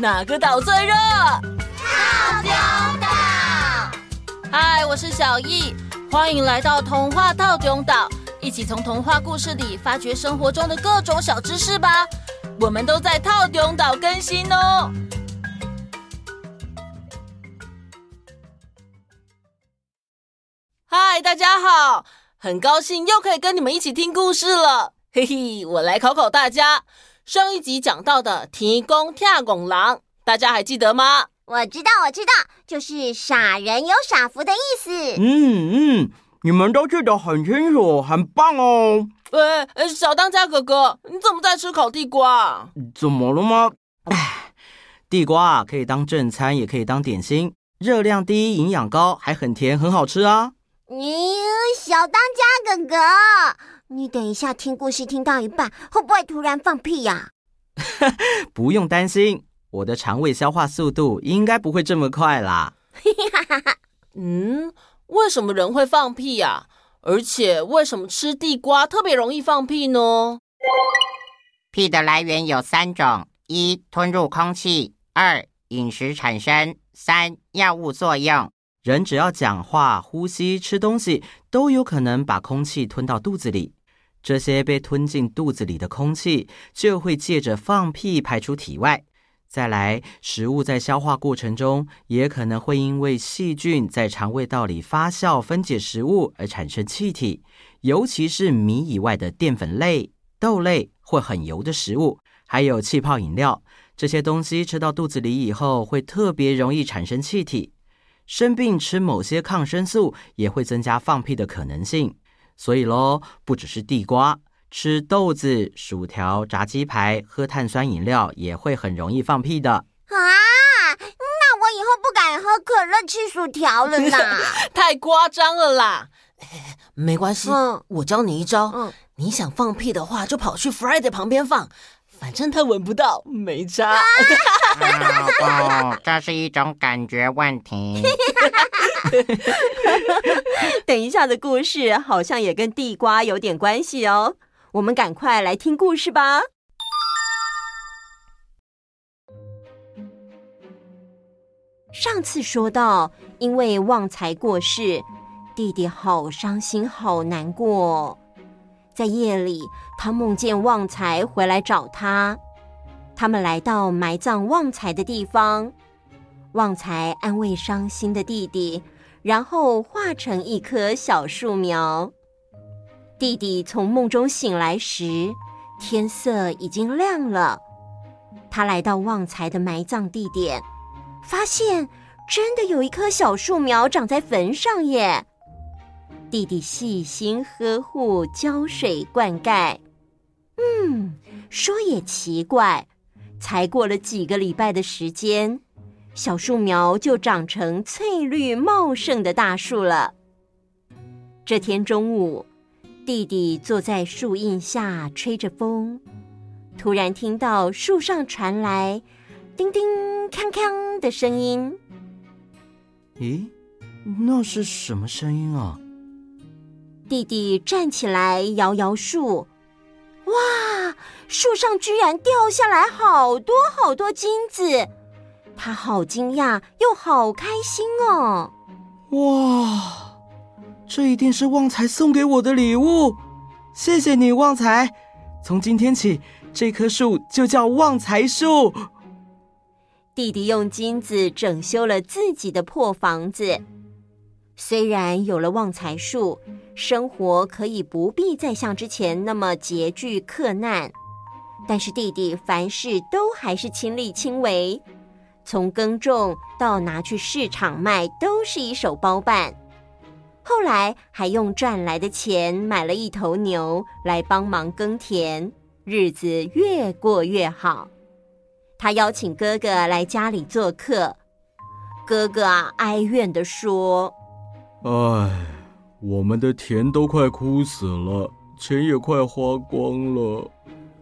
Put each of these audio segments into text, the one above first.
哪个岛最热？套丁岛。嗨，我是小艺，欢迎来到童话套丁岛，一起从童话故事里发掘生活中的各种小知识吧。我们都在套丁岛更新哦。嗨，大家好，很高兴又可以跟你们一起听故事了。嘿嘿，我来考考大家。上一集讲到的“提供跳拱狼”，大家还记得吗？我知道，我知道，就是傻人有傻福的意思。嗯嗯，你们都记得很清楚，很棒哦。喂，小当家哥哥，你怎么在吃烤地瓜？怎么了吗？哎，地瓜可以当正餐，也可以当点心，热量低，营养高，还很甜，很好吃啊。你小当家哥哥。你等一下，听故事听到一半，会不会突然放屁呀？不用担心，我的肠胃消化速度应该不会这么快啦。嗯，为什么人会放屁呀？而且为什么吃地瓜特别容易放屁呢？屁的来源有三种：一、吞入空气；二、饮食产生；三、药物作用。人只要讲话、呼吸、吃东西，都有可能把空气吞到肚子里。这些被吞进肚子里的空气，就会借着放屁排出体外。再来，食物在消化过程中，也可能会因为细菌在肠胃道里发酵分解食物而产生气体。尤其是米以外的淀粉类、豆类或很油的食物，还有气泡饮料，这些东西吃到肚子里以后，会特别容易产生气体。生病吃某些抗生素，也会增加放屁的可能性。所以喽，不只是地瓜，吃豆子、薯条、炸鸡排、喝碳酸饮料也会很容易放屁的。啊，那我以后不敢喝可乐、吃薯条了啦！太夸张了啦！没关系，嗯，我教你一招。嗯，你想放屁的话，就跑去 Friday 旁边放。反正他闻不到，没差。啊、不，这是一种感觉问题。等一下的故事好像也跟地瓜有点关系哦。我们赶快来听故事吧。上次说到，因为旺财过世，弟弟好伤心，好难过。在夜里，他梦见旺财回来找他。他们来到埋葬旺财的地方，旺财安慰伤心的弟弟，然后化成一棵小树苗。弟弟从梦中醒来时，天色已经亮了。他来到旺财的埋葬地点，发现真的有一棵小树苗长在坟上耶。弟弟细心呵护，浇水灌溉。嗯，说也奇怪，才过了几个礼拜的时间，小树苗就长成翠绿茂盛的大树了。这天中午，弟弟坐在树荫下吹着风，突然听到树上传来叮叮锵锵的声音。咦，那是什么声音啊？弟弟站起来摇摇树，哇！树上居然掉下来好多好多金子，他好惊讶又好开心哦！哇，这一定是旺财送给我的礼物，谢谢你，旺财。从今天起，这棵树就叫旺财树。弟弟用金子整修了自己的破房子。虽然有了旺财树，生活可以不必再像之前那么拮据克难，但是弟弟凡事都还是亲力亲为，从耕种到拿去市场卖都是一手包办。后来还用赚来的钱买了一头牛来帮忙耕田，日子越过越好。他邀请哥哥来家里做客，哥哥啊哀怨地说。唉，我们的田都快枯死了，钱也快花光了。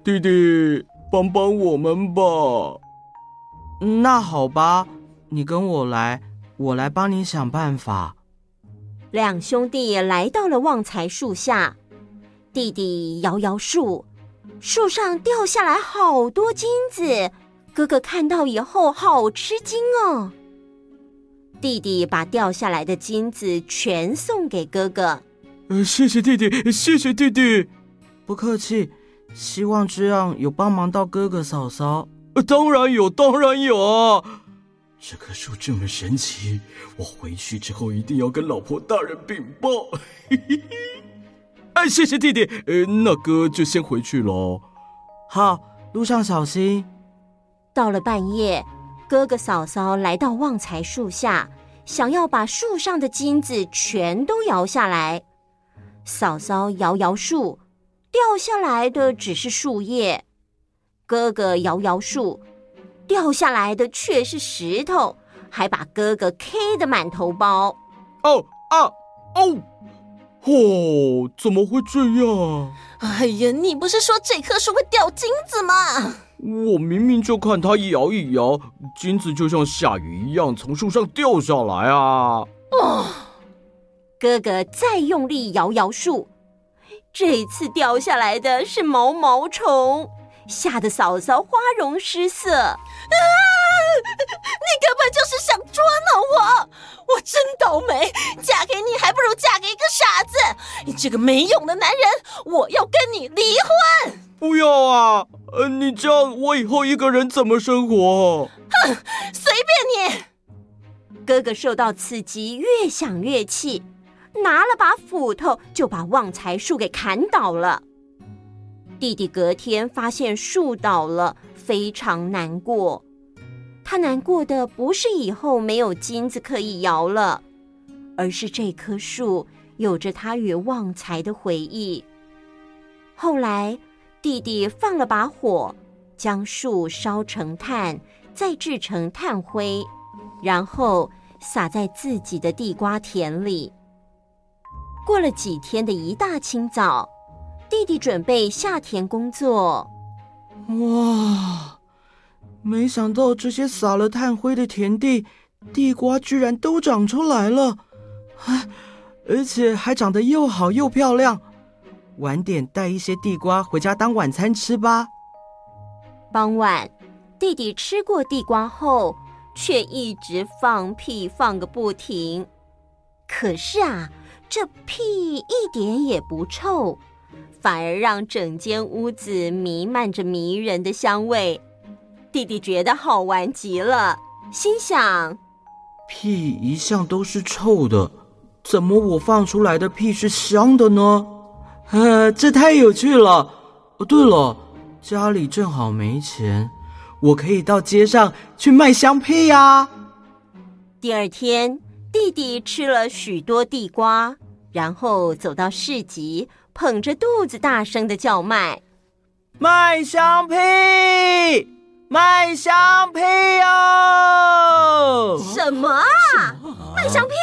弟弟，帮帮我们吧。那好吧，你跟我来，我来帮你想办法。两兄弟来到了旺财树下，弟弟摇摇树，树上掉下来好多金子，哥哥看到以后好吃惊哦。弟弟把掉下来的金子全送给哥哥。呃，谢谢弟弟，谢谢弟弟。不客气，希望这样有帮忙到哥哥嫂嫂。呃，当然有，当然有啊！这棵树这么神奇，我回去之后一定要跟老婆大人禀报。嘿嘿嘿。哎，谢谢弟弟。呃，那哥就先回去喽。好，路上小心。到了半夜，哥哥嫂嫂来到旺财树下，想要把树上的金子全都摇下来。嫂嫂摇摇树。掉下来的只是树叶，哥哥摇摇树，掉下来的却是石头，还把哥哥 K 的满头包。哦啊哦！哦，怎么会这样？哎呀，你不是说这棵树会掉金子吗？我明明就看它一摇一摇，金子就像下雨一样从树上掉下来啊！哦，哥哥再用力摇摇树。这次掉下来的是毛毛虫，吓得嫂嫂花容失色。啊！你根本就是想捉弄我！我真倒霉，嫁给你还不如嫁给一个傻子！你这个没用的男人，我要跟你离婚！不要啊！呃，你这样我以后一个人怎么生活？哼，随便你！哥哥受到刺激，越想越气。拿了把斧头，就把旺财树给砍倒了。弟弟隔天发现树倒了，非常难过。他难过的不是以后没有金子可以摇了，而是这棵树有着他与旺财的回忆。后来，弟弟放了把火，将树烧成炭，再制成炭灰，然后撒在自己的地瓜田里。过了几天的一大清早，弟弟准备下田工作。哇！没想到这些撒了炭灰的田地，地瓜居然都长出来了，啊，而且还长得又好又漂亮。晚点带一些地瓜回家当晚餐吃吧。傍晚，弟弟吃过地瓜后，却一直放屁放个不停。可是啊。这屁一点也不臭，反而让整间屋子弥漫着迷人的香味。弟弟觉得好玩极了，心想：屁一向都是臭的，怎么我放出来的屁是香的呢？呃，这太有趣了。哦，对了，家里正好没钱，我可以到街上去卖香屁呀。第二天。弟弟吃了许多地瓜，然后走到市集，捧着肚子大声的叫卖：“卖香屁，卖香屁哦！”什么啊？卖香屁？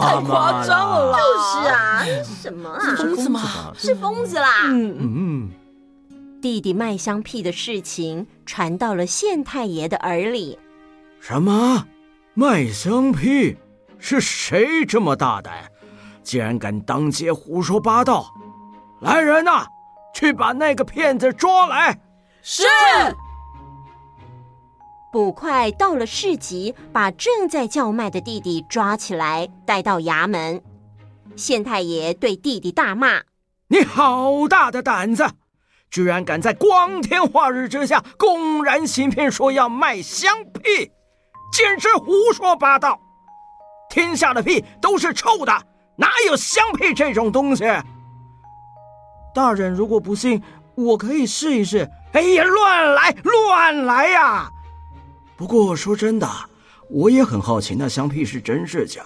太夸张了啦！就是啊，什么啊？疯子吗？是疯子啦！嗯嗯。弟弟卖香屁的事情传到了县太爷的耳里。什么？卖香屁？是谁这么大胆，竟然敢当街胡说八道？来人呐，去把那个骗子抓来！是。捕快到了市集，把正在叫卖的弟弟抓起来，带到衙门。县太爷对弟弟大骂：“你好大的胆子，居然敢在光天化日之下公然行骗，说要卖香屁，简直胡说八道！”天下的屁都是臭的，哪有香屁这种东西？大人如果不信，我可以试一试。哎呀，乱来乱来呀！不过说真的，我也很好奇那香屁是真是假，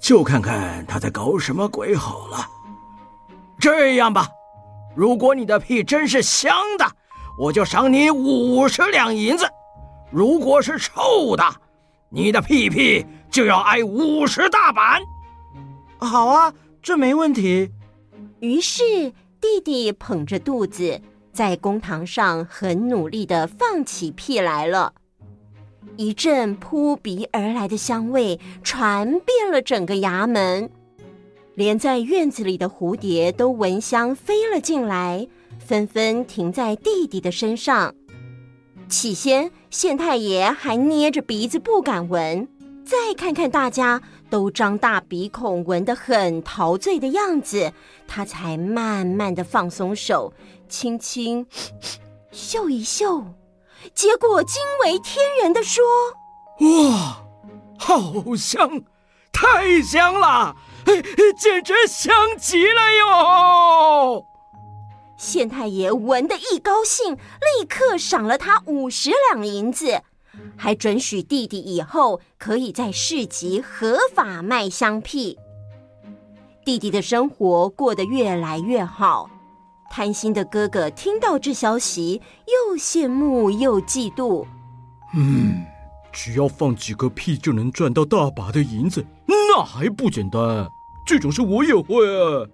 就看看他在搞什么鬼好了。这样吧，如果你的屁真是香的，我就赏你五十两银子；如果是臭的，你的屁屁。就要挨五十大板。好啊，这没问题。于是弟弟捧着肚子在公堂上很努力的放起屁来了。一阵扑鼻而来的香味传遍了整个衙门，连在院子里的蝴蝶都闻香飞了进来，纷纷停在弟弟的身上。起先，县太爷还捏着鼻子不敢闻，再看看大家都张大鼻孔闻得很陶醉的样子，他才慢慢的放松手，轻轻 嗅一嗅，结果惊为天人的说：“哇，好香，太香了，简直香极了哟！”县太爷闻得一高兴，立刻赏了他五十两银子，还准许弟弟以后可以在市集合法卖香屁。弟弟的生活过得越来越好，贪心的哥哥听到这消息，又羡慕又嫉妒。嗯，只要放几个屁就能赚到大把的银子，那还不简单？这种事我也会啊。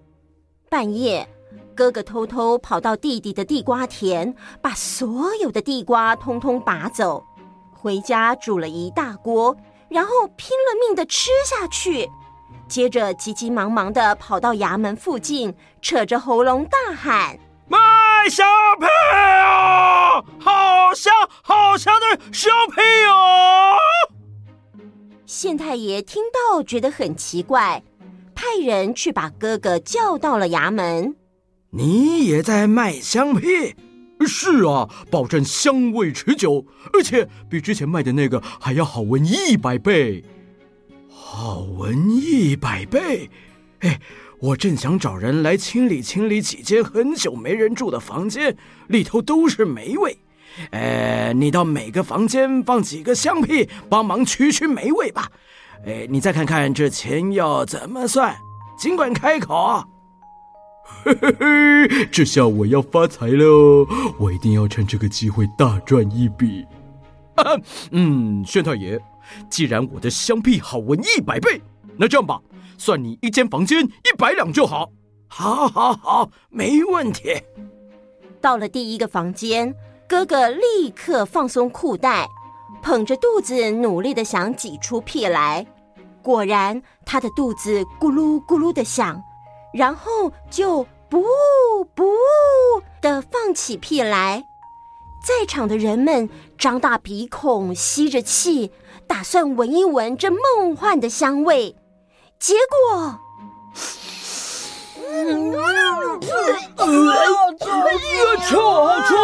半夜。哥哥偷偷跑到弟弟的地瓜田，把所有的地瓜通通拔走，回家煮了一大锅，然后拼了命的吃下去。接着急急忙忙的跑到衙门附近，扯着喉咙大喊：“卖香屁啊！好香好香的香屁啊！”县太爷听到觉得很奇怪，派人去把哥哥叫到了衙门。你也在卖香屁？是啊，保证香味持久，而且比之前卖的那个还要好闻一百倍。好闻一百倍？哎，我正想找人来清理清理几间很久没人住的房间，里头都是霉味。哎，你到每个房间放几个香屁，帮忙驱驱霉味吧。哎，你再看看这钱要怎么算，尽管开口。嘿嘿嘿，这下我要发财了！我一定要趁这个机会大赚一笔。啊、嗯，宣太爷，既然我的香屁好闻一百倍，那这样吧，算你一间房间一百两就好。好，好，好，没问题。到了第一个房间，哥哥立刻放松裤带，捧着肚子努力的想挤出屁来。果然，他的肚子咕噜咕噜的响。然后就不不的放起屁来，在场的人们张大鼻孔吸着气，打算闻一闻这梦幻的香味。结果，嗯，臭臭！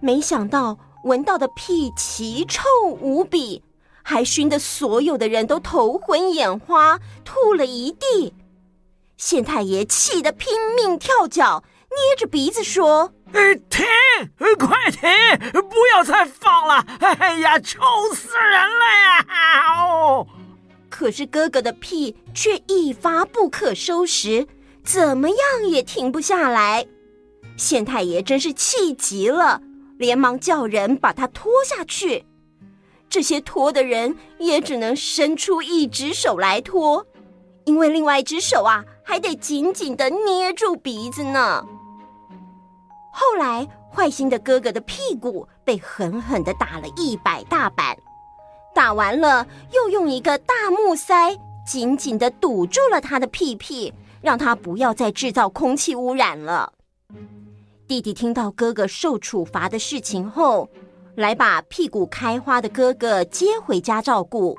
没想到闻到的屁奇臭无比。还熏得所有的人都头昏眼花，吐了一地。县太爷气得拼命跳脚，捏着鼻子说：“呃停！快停！不要再放了！哎呀，臭死人了呀！”哦，可是哥哥的屁却一发不可收拾，怎么样也停不下来。县太爷真是气急了，连忙叫人把他拖下去。这些拖的人也只能伸出一只手来拖，因为另外一只手啊还得紧紧的捏住鼻子呢。后来，坏心的哥哥的屁股被狠狠的打了一百大板，打完了又用一个大木塞紧紧的堵住了他的屁屁，让他不要再制造空气污染了。弟弟听到哥哥受处罚的事情后，来把屁股开花的哥哥接回家照顾。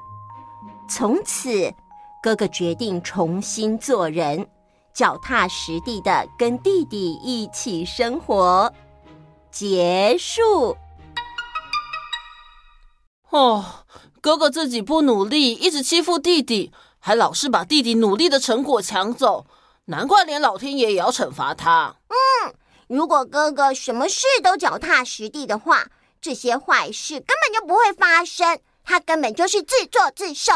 从此，哥哥决定重新做人，脚踏实地的跟弟弟一起生活。结束。哦，哥哥自己不努力，一直欺负弟弟，还老是把弟弟努力的成果抢走，难怪连老天爷也要惩罚他。嗯，如果哥哥什么事都脚踏实地的话。这些坏事根本就不会发生，他根本就是自作自受。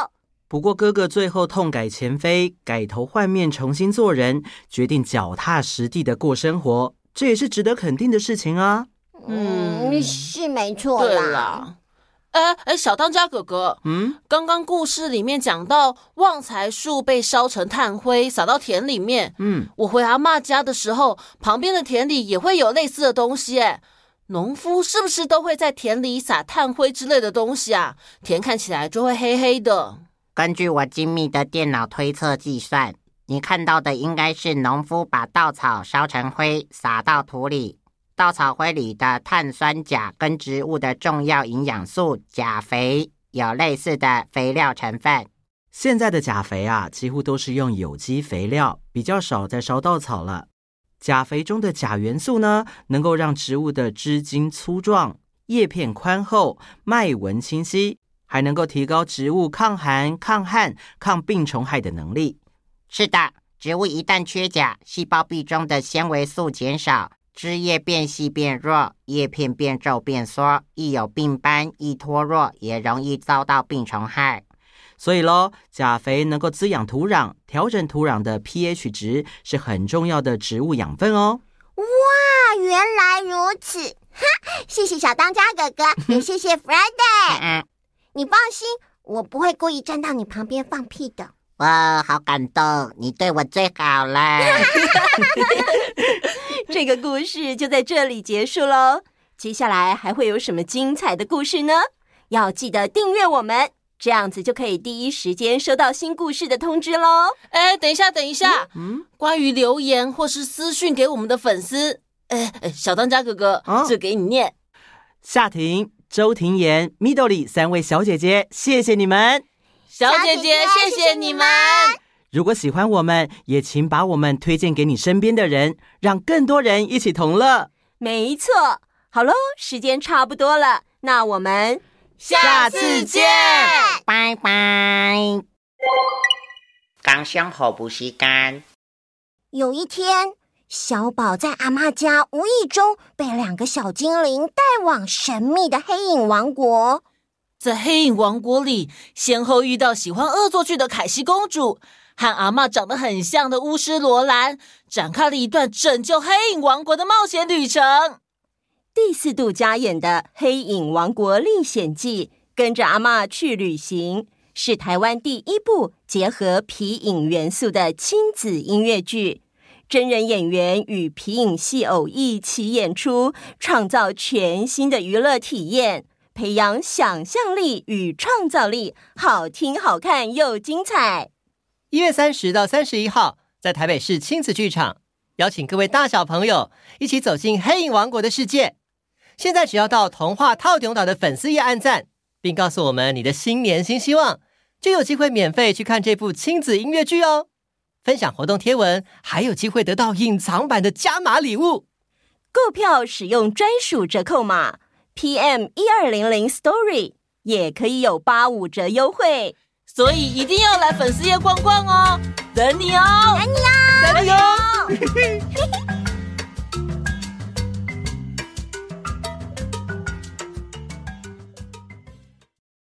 不过哥哥最后痛改前非，改头换面，重新做人，决定脚踏实地的过生活，这也是值得肯定的事情啊。嗯，是没错啦。对啦。哎哎，小当家哥哥，嗯，刚刚故事里面讲到旺财树被烧成炭灰，撒到田里面。嗯，我回阿妈家的时候，旁边的田里也会有类似的东西，哎。农夫是不是都会在田里撒炭灰之类的东西啊？田看起来就会黑黑的。根据我精密的电脑推测计算，你看到的应该是农夫把稻草烧成灰，撒到土里。稻草灰里的碳酸钾跟植物的重要营养素钾肥有类似的肥料成分。现在的钾肥啊，几乎都是用有机肥料，比较少在烧稻草了。钾肥中的钾元素呢，能够让植物的枝茎粗壮、叶片宽厚、脉纹清晰，还能够提高植物抗寒、抗旱、抗病虫害的能力。是的，植物一旦缺钾，细胞壁中的纤维素减少，枝叶变细变弱，叶片变皱变缩，易有病斑，易脱落，也容易遭到病虫害。所以喽，钾肥能够滋养土壤，调整土壤的 pH 值，是很重要的植物养分哦。哇，原来如此！哈，谢谢小当家哥哥，也谢谢 Friday。嗯，你放心，我不会故意站到你旁边放屁的。哇，好感动！你对我最好了。这个故事就在这里结束喽。接下来还会有什么精彩的故事呢？要记得订阅我们，这样子就可以第一时间收到新故事的通知喽。哎，等一下，等一下，嗯，关于留言或是私讯给我们的粉丝，哎哎，小当家哥哥，哦、这给你念。夏婷、周婷妍、米豆里三位小姐姐，谢谢你们。小姐姐，谢谢你们！如果喜欢我们，也请把我们推荐给你身边的人，让更多人一起同乐。没错，好喽，时间差不多了，那我们下次见，拜拜。刚想好不吸干。有一天，小宝在阿嬷家无意中被两个小精灵带往神秘的黑影王国。在黑影王国里，先后遇到喜欢恶作剧的凯西公主和阿嬷长得很像的巫师罗兰，展开了一段拯救黑影王国的冒险旅程。第四度加演的《黑影王国历险记》，跟着阿嬷去旅行，是台湾第一部结合皮影元素的亲子音乐剧。真人演员与皮影戏偶一起演出，创造全新的娱乐体验。培养想象力与创造力，好听、好看又精彩。一月三十到三十一号，在台北市亲子剧场，邀请各位大小朋友一起走进黑影王国的世界。现在只要到童话套顶岛的粉丝页按赞，并告诉我们你的新年新希望，就有机会免费去看这部亲子音乐剧哦。分享活动贴文，还有机会得到隐藏版的加码礼物。购票使用专属折扣码。PM 一二零零 Story 也可以有八五折优惠，所以一定要来粉丝页逛逛哦！等你哦，等你哦，等你哦！